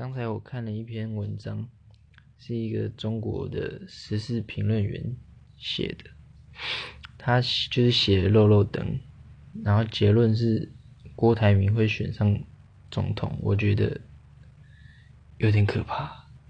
刚才我看了一篇文章，是一个中国的时事评论员写的，他就是写肉肉灯，然后结论是郭台铭会选上总统，我觉得有点可怕。